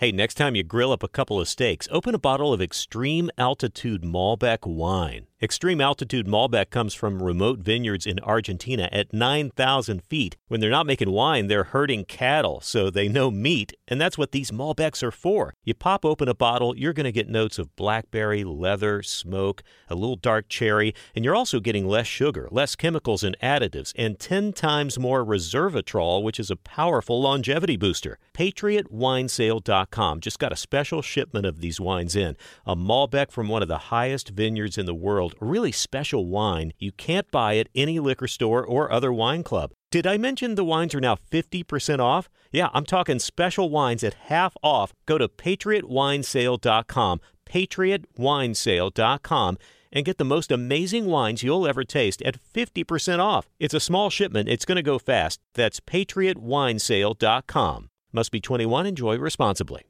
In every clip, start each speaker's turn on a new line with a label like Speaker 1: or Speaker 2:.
Speaker 1: Hey, next time you grill up a couple of steaks, open a bottle of Extreme Altitude Malbec wine. Extreme altitude Malbec comes from remote vineyards in Argentina at 9,000 feet. When they're not making wine, they're herding cattle, so they know meat, and that's what these Malbecs are for. You pop open a bottle, you're going to get notes of blackberry, leather, smoke, a little dark cherry, and you're also getting less sugar, less chemicals and additives, and 10 times more resveratrol, which is a powerful longevity booster. PatriotWinesale.com just got a special shipment of these wines in. A Malbec from one of the highest vineyards in the world a really special wine you can't buy at any liquor store or other wine club. Did I mention the wines are now 50% off? Yeah, I'm talking special wines at half off. Go to patriotwinesale.com, patriotwinesale.com, and get the most amazing wines you'll ever taste at 50% off. It's a small shipment, it's going to go fast. That's patriotwinesale.com. Must be 21, enjoy responsibly.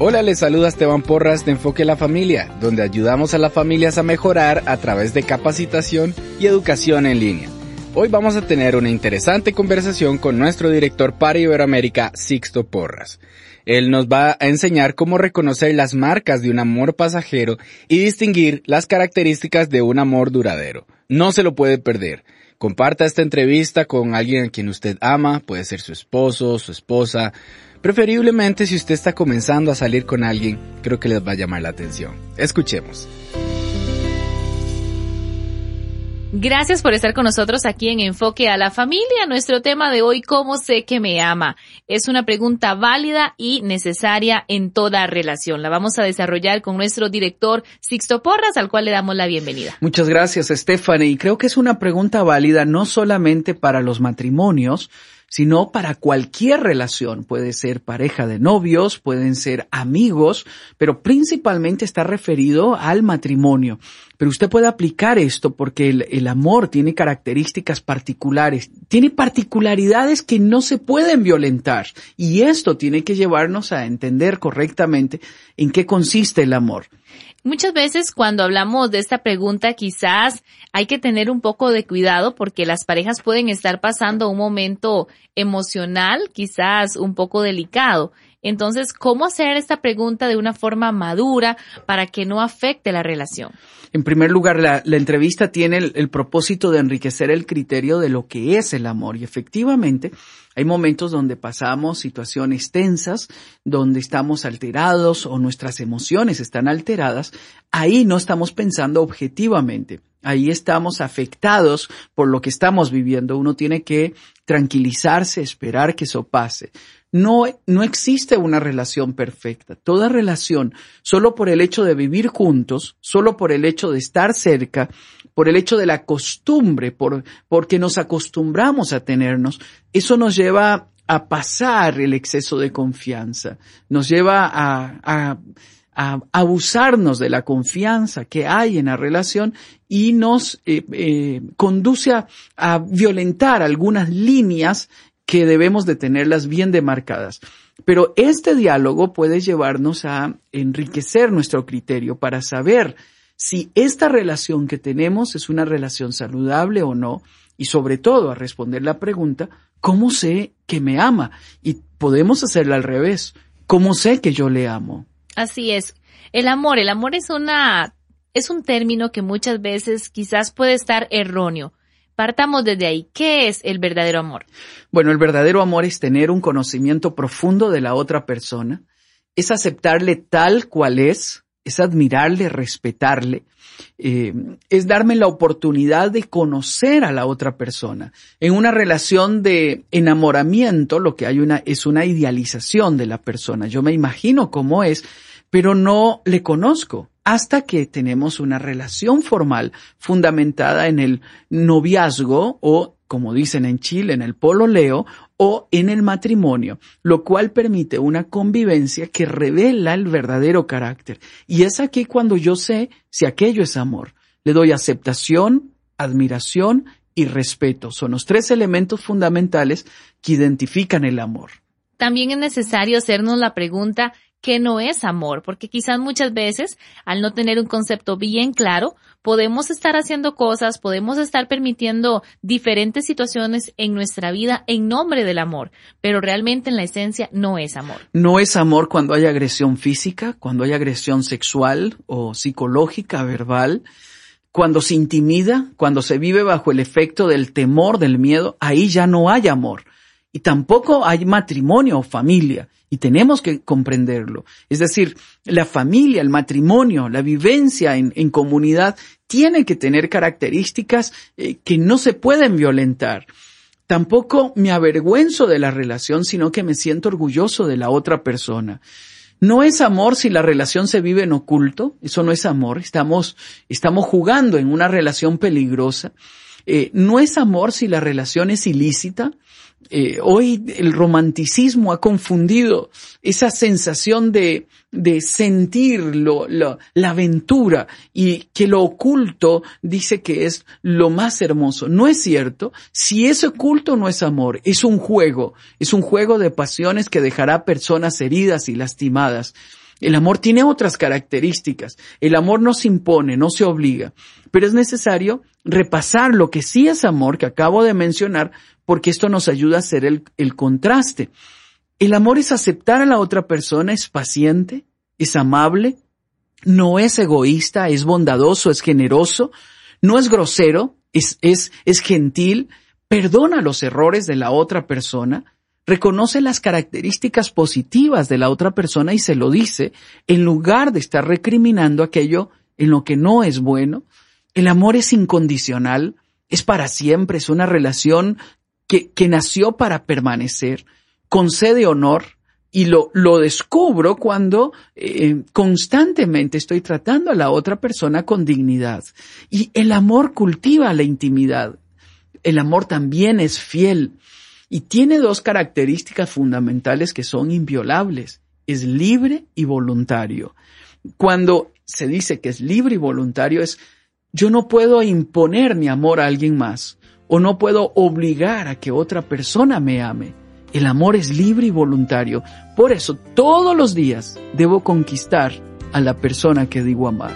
Speaker 2: Hola, les saluda Esteban Porras de Enfoque la Familia, donde ayudamos a las familias a mejorar a través de capacitación y educación en línea. Hoy vamos a tener una interesante conversación con nuestro director para Iberoamérica, Sixto Porras. Él nos va a enseñar cómo reconocer las marcas de un amor pasajero y distinguir las características de un amor duradero. No se lo puede perder. Comparta esta entrevista con alguien a quien usted ama, puede ser su esposo, su esposa, Preferiblemente si usted está comenzando a salir con alguien, creo que les va a llamar la atención. Escuchemos.
Speaker 3: Gracias por estar con nosotros aquí en Enfoque a la Familia. Nuestro tema de hoy, ¿cómo sé que me ama? Es una pregunta válida y necesaria en toda relación. La vamos a desarrollar con nuestro director Sixto Porras, al cual le damos la bienvenida.
Speaker 4: Muchas gracias, Stephanie. Y creo que es una pregunta válida no solamente para los matrimonios, sino para cualquier relación. Puede ser pareja de novios, pueden ser amigos, pero principalmente está referido al matrimonio. Pero usted puede aplicar esto porque el, amor tiene características particulares, tiene particularidades que no se pueden violentar. Y esto tiene que llevarnos a entender correctamente en qué consiste el amor.
Speaker 3: Muchas veces cuando hablamos de esta pregunta quizás hay que tener un poco de cuidado porque las parejas pueden estar pasando un momento emocional quizás un poco delicado. Entonces, ¿cómo hacer esta pregunta de una forma madura para que no afecte la relación?
Speaker 4: En primer lugar, la, entrevista tiene el, propósito de enriquecer el criterio de lo que es el amor y efectivamente hay momentos donde pasamos situaciones tensas, donde estamos alterados o nuestras emociones están alteradas. Ahí no estamos pensando objetivamente. Ahí estamos afectados por lo que estamos viviendo. Uno tiene que tranquilizarse, esperar que eso pase. No, no existe una relación perfecta. Toda relación, solo por el hecho de vivir juntos, solo por el hecho de estar cerca, por el hecho de la costumbre, por, porque nos acostumbramos a tenernos, eso nos lleva a pasar el exceso de confianza, nos lleva a, abusarnos de la confianza que hay en la relación y nos eh, eh, conduce a, violentar algunas líneas que debemos de tenerlas bien demarcadas. Pero este diálogo puede llevarnos a enriquecer nuestro criterio para saber si esta relación que tenemos es una relación saludable o no, y sobre todo a responder la pregunta, ¿cómo sé que me ama? Y podemos hacerla al revés, ¿cómo sé que yo le amo?
Speaker 3: Así es. El amor, el amor es una, es un término que muchas veces quizás puede estar erróneo. Partamos desde ahí. ¿Qué es el verdadero amor?
Speaker 4: Bueno, el verdadero amor es tener un conocimiento profundo de la otra persona, es aceptarle tal cual es, es admirarle, respetarle, eh, es darme la oportunidad de conocer a la otra persona. En una relación de enamoramiento, lo que hay una, es una idealización de la persona. Yo me imagino cómo es, pero no le conozco hasta que tenemos una relación formal fundamentada en el noviazgo o, como dicen en Chile, en el pololeo o en el matrimonio, lo cual permite una convivencia que revela el verdadero carácter. Y es aquí cuando yo sé si aquello es amor. Le doy aceptación, admiración y respeto. Son los tres elementos fundamentales que identifican el amor.
Speaker 3: También es necesario hacernos la pregunta, ¿qué no es amor? Porque quizás muchas veces, al no tener un concepto bien claro, podemos estar haciendo cosas, podemos estar permitiendo diferentes situaciones en nuestra vida en nombre del amor, pero realmente en la esencia no es amor.
Speaker 4: No es amor cuando hay agresión física, cuando hay agresión sexual o psicológica, verbal, cuando se intimida, cuando se vive bajo el efecto del temor, del miedo, ahí ya no hay amor. Y tampoco hay matrimonio o familia. Y tenemos que comprenderlo. Es decir, la familia, el matrimonio, la vivencia en, comunidad tiene que tener características eh, que no se pueden violentar. Tampoco me avergüenzo de la relación, sino que me siento orgulloso de la otra persona. No es amor si la relación se vive en oculto, eso no es amor, estamos, jugando en una relación peligrosa. Eh, no es amor si la relación es ilícita, eh, hoy el romanticismo ha confundido esa sensación de, sentir la aventura y que lo oculto dice que es lo más hermoso. No es cierto. Si es oculto no es amor, es un juego, es un juego de pasiones que dejará personas heridas y lastimadas. El amor tiene otras características. El amor no se impone, no se obliga. Pero es necesario repasar lo que sí es amor, que acabo de mencionar, porque esto nos ayuda a hacer el, el contraste. El amor es aceptar a la otra persona, es paciente, es amable, no es egoísta, es bondadoso, es generoso, no es grosero, es, es, es gentil, perdona los errores de la otra persona, reconoce las características positivas de la otra persona y se lo dice, en lugar de estar recriminando aquello en lo que no es bueno. El amor es incondicional, es para siempre, es una relación que, nació para permanecer, concede honor, y lo, lo descubro cuando eh, constantemente estoy tratando a la otra persona con dignidad. Y el amor cultiva la intimidad. El amor también es fiel y tiene dos características fundamentales que son inviolables. Es libre y voluntario. Cuando se dice que es libre y voluntario es yo no puedo imponer mi amor a alguien más o no puedo obligar a que otra persona me ame. El amor es libre y voluntario. Por eso todos los días debo conquistar a la persona que digo amar.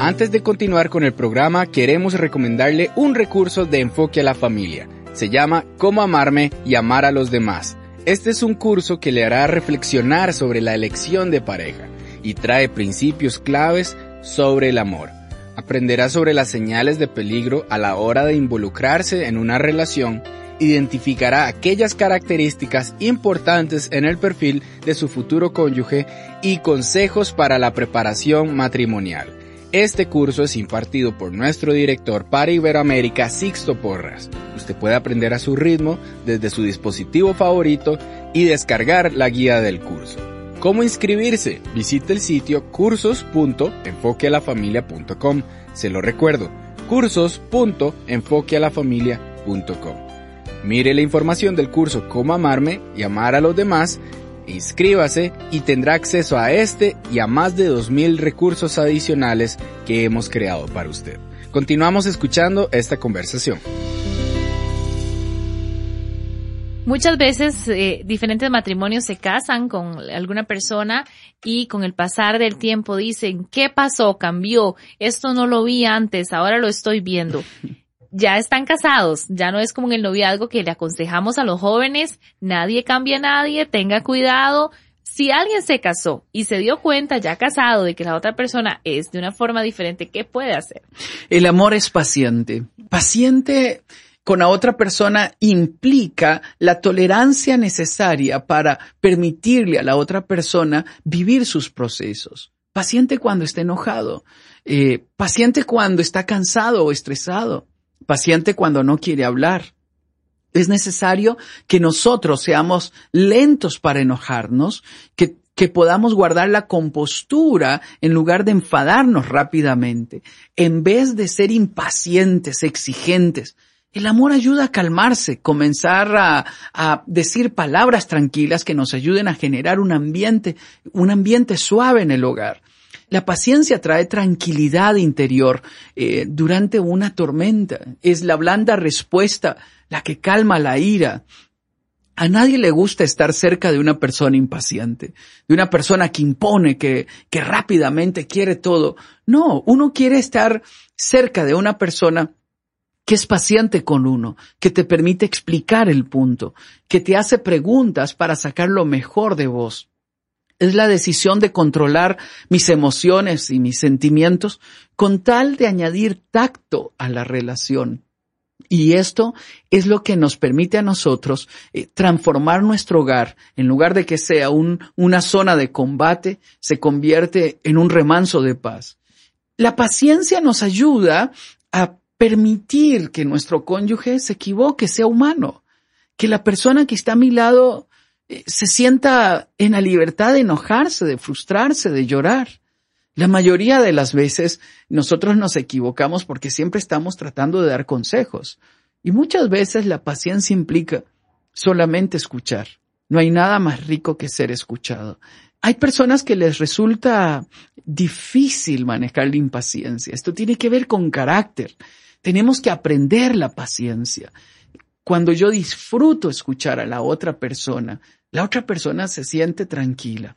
Speaker 2: Antes de continuar con el programa, queremos recomendarle un recurso de enfoque a la familia. Se llama Cómo amarme y amar a los demás. Este es un curso que le hará reflexionar sobre la elección de pareja y trae principios claves sobre el amor aprenderá sobre las señales de peligro a la hora de involucrarse en una relación, identificará aquellas características importantes en el perfil de su futuro cónyuge y consejos para la preparación matrimonial. Este curso es impartido por nuestro director para Iberoamérica, Sixto Porras. Usted puede aprender a su ritmo desde su dispositivo favorito y descargar la guía del curso. ¿Cómo inscribirse? Visite el sitio cursos.enfoquealafamilia.com. Se lo recuerdo, cursos.enfoquealafamilia.com. Mire la información del curso Cómo amarme y amar a los demás, inscríbase y tendrá acceso a este y a más de 2.000 recursos adicionales que hemos creado para usted. Continuamos escuchando esta conversación.
Speaker 3: Muchas veces eh, diferentes matrimonios se casan con alguna persona y con el pasar del tiempo dicen, ¿qué pasó? Cambió, esto no lo vi antes, ahora lo estoy viendo. Ya están casados, ya no es como en el noviazgo que le aconsejamos a los jóvenes, nadie cambia a nadie, tenga cuidado. Si alguien se casó y se dio cuenta ya casado de que la otra persona es de una forma diferente, ¿qué puede hacer?
Speaker 4: El amor es paciente. Paciente con la otra persona implica la tolerancia necesaria para permitirle a la otra persona vivir sus procesos. Paciente cuando está enojado, eh, paciente cuando está cansado o estresado, paciente cuando no quiere hablar. Es necesario que nosotros seamos lentos para enojarnos, que, que podamos guardar la compostura en lugar de enfadarnos rápidamente, en vez de ser impacientes, exigentes, El amor ayuda a calmarse, comenzar a, decir palabras tranquilas que nos ayuden a generar un ambiente, un ambiente suave en el hogar. La paciencia trae tranquilidad interior eh, durante una tormenta. Es la blanda respuesta la que calma la ira. A nadie le gusta estar cerca de una persona impaciente, de una persona que impone, que, que rápidamente quiere todo. No, uno quiere estar cerca de una persona que es paciente con uno, que te permite explicar el punto, que te hace preguntas para sacar lo mejor de vos. Es la decisión de controlar mis emociones y mis sentimientos con tal de añadir tacto a la relación. Y esto es lo que nos permite a nosotros eh, transformar nuestro hogar, en lugar de que sea un, una zona de combate, se convierte en un remanso de paz. La paciencia nos ayuda a permitir que nuestro cónyuge se equivoque, sea humano, que la persona que está a mi lado eh, se sienta en la libertad de enojarse, de frustrarse, de llorar. La mayoría de las veces nosotros nos equivocamos porque siempre estamos tratando de dar consejos. Y muchas veces la paciencia implica solamente escuchar. No hay nada más rico que ser escuchado. Hay personas que les resulta difícil manejar la impaciencia. Esto tiene que ver con carácter. Tenemos que aprender la paciencia. Cuando yo disfruto escuchar a la otra persona, la otra persona se siente tranquila.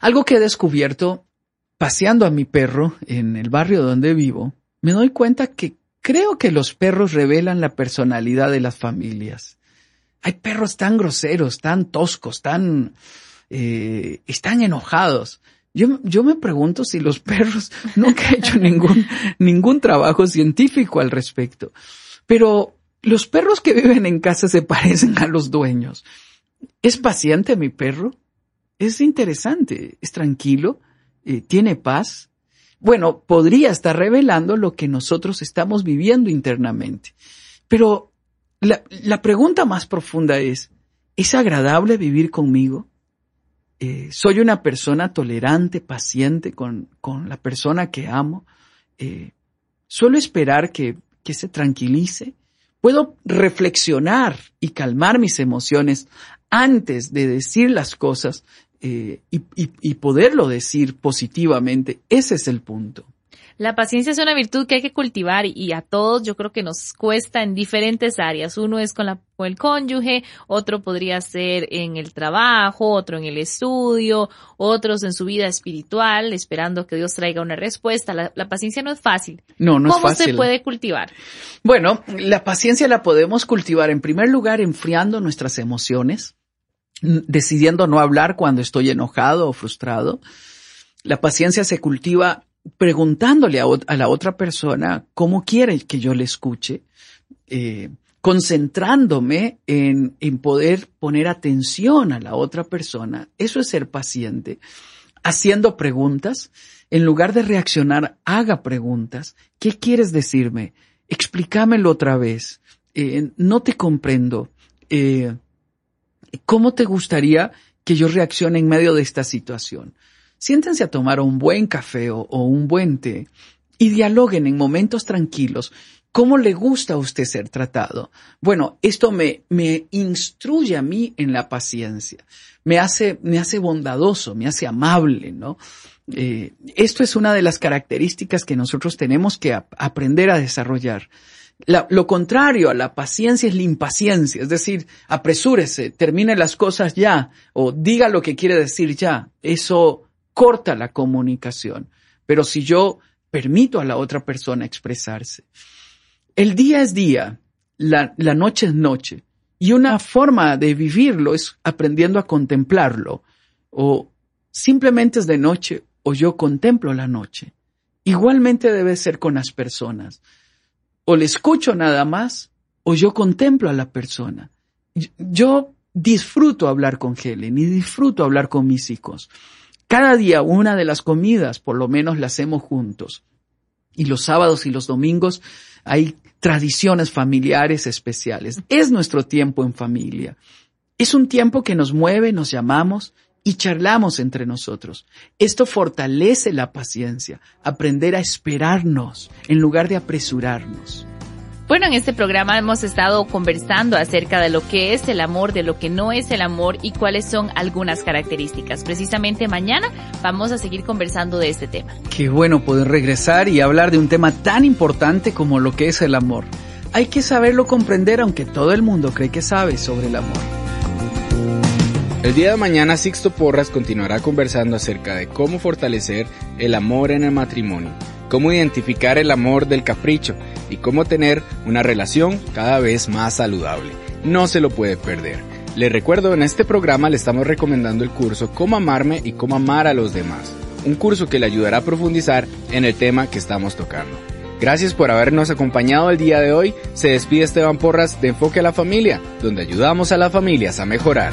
Speaker 4: Algo que he descubierto paseando a mi perro en el barrio donde vivo, me doy cuenta que creo que los perros revelan la personalidad de las familias. Hay perros tan groseros, tan toscos, tan... Eh, están enojados. Yo, me pregunto si los perros nunca he hecho ningún, ningún trabajo científico al respecto. Pero los perros que viven en casa se parecen a los dueños. ¿Es paciente mi perro? Es interesante, es tranquilo, eh, tiene paz. Bueno, podría estar revelando lo que nosotros estamos viviendo internamente. Pero la pregunta más profunda es, ¿es agradable vivir conmigo? Eh, ¿Soy una persona tolerante, paciente con, con la persona que amo? Eh, ¿Suelo esperar que, que se tranquilice? ¿Puedo reflexionar y calmar mis emociones antes de decir las cosas eh, y, y poderlo decir positivamente. Ese es el punto.
Speaker 3: La paciencia es una virtud que hay que cultivar y a todos yo creo que nos cuesta en diferentes áreas. Uno es con, la, con el cónyuge, otro podría ser en el trabajo, otro en el estudio, otros en su vida espiritual, esperando que Dios traiga una respuesta. La, la paciencia no es fácil.
Speaker 4: No, no
Speaker 3: es
Speaker 4: fácil.
Speaker 3: ¿Cómo se puede cultivar?
Speaker 4: Bueno, la paciencia la podemos cultivar en primer lugar enfriando nuestras emociones decidiendo no hablar cuando estoy enojado o frustrado. La paciencia se cultiva preguntándole a, la otra persona cómo quiere que yo le escuche, eh, concentrándome en, en poder poner atención a la otra persona. Eso es ser paciente. Haciendo preguntas, en lugar de reaccionar, haga preguntas. ¿Qué quieres decirme? Explícamelo otra vez. Eh, no te comprendo. Eh, ¿Cómo te gustaría que yo reaccione en medio de esta situación? Siéntense a tomar un buen café o, un buen té y dialoguen en momentos tranquilos ¿Cómo le gusta a usted ser tratado? Bueno, esto me, me instruye a mí en la paciencia, me hace, me hace bondadoso, me hace amable, ¿no? Eh, esto es una de las características que nosotros tenemos que ap aprender a desarrollar. La, lo contrario a la paciencia es la impaciencia, es decir, apresúrese, termine las cosas ya o diga lo que quiere decir ya. Eso corta la comunicación. Pero si yo permito a la otra persona expresarse, el día es día, la, noche es noche, y una forma de vivirlo es aprendiendo a contemplarlo, o simplemente es de noche, o yo contemplo la noche. Igualmente debe ser con las personas o le escucho nada más o yo contemplo a la persona. Yo disfruto hablar con Helen y disfruto hablar con mis hijos. Cada día una de las comidas por lo menos la hacemos juntos. Y los sábados y los domingos hay tradiciones familiares especiales. Es nuestro tiempo en familia. Es un tiempo que nos mueve, nos llamamos y charlamos entre nosotros. Esto fortalece la paciencia, aprender a esperarnos en lugar de apresurarnos.
Speaker 3: Bueno, en este programa hemos estado conversando acerca de lo que es el amor, de lo que no es el amor y cuáles son algunas características. Precisamente mañana vamos a seguir conversando de este tema.
Speaker 4: Qué bueno poder regresar y hablar de un tema tan importante como lo que es el amor. Hay que saberlo comprender aunque todo el mundo cree que sabe sobre el amor.
Speaker 2: El día de mañana Sixto Porras continuará conversando acerca de cómo fortalecer el amor en el matrimonio cómo identificar el amor del capricho y cómo tener una relación cada vez más saludable. No se lo puede perder. Le recuerdo, en este programa le estamos recomendando el curso Cómo amarme y cómo amar a los demás, un curso que le ayudará a profundizar en el tema que estamos tocando. Gracias por habernos acompañado el día de hoy. Se despide Esteban Porras de Enfoque a la Familia, donde ayudamos a las familias a mejorar.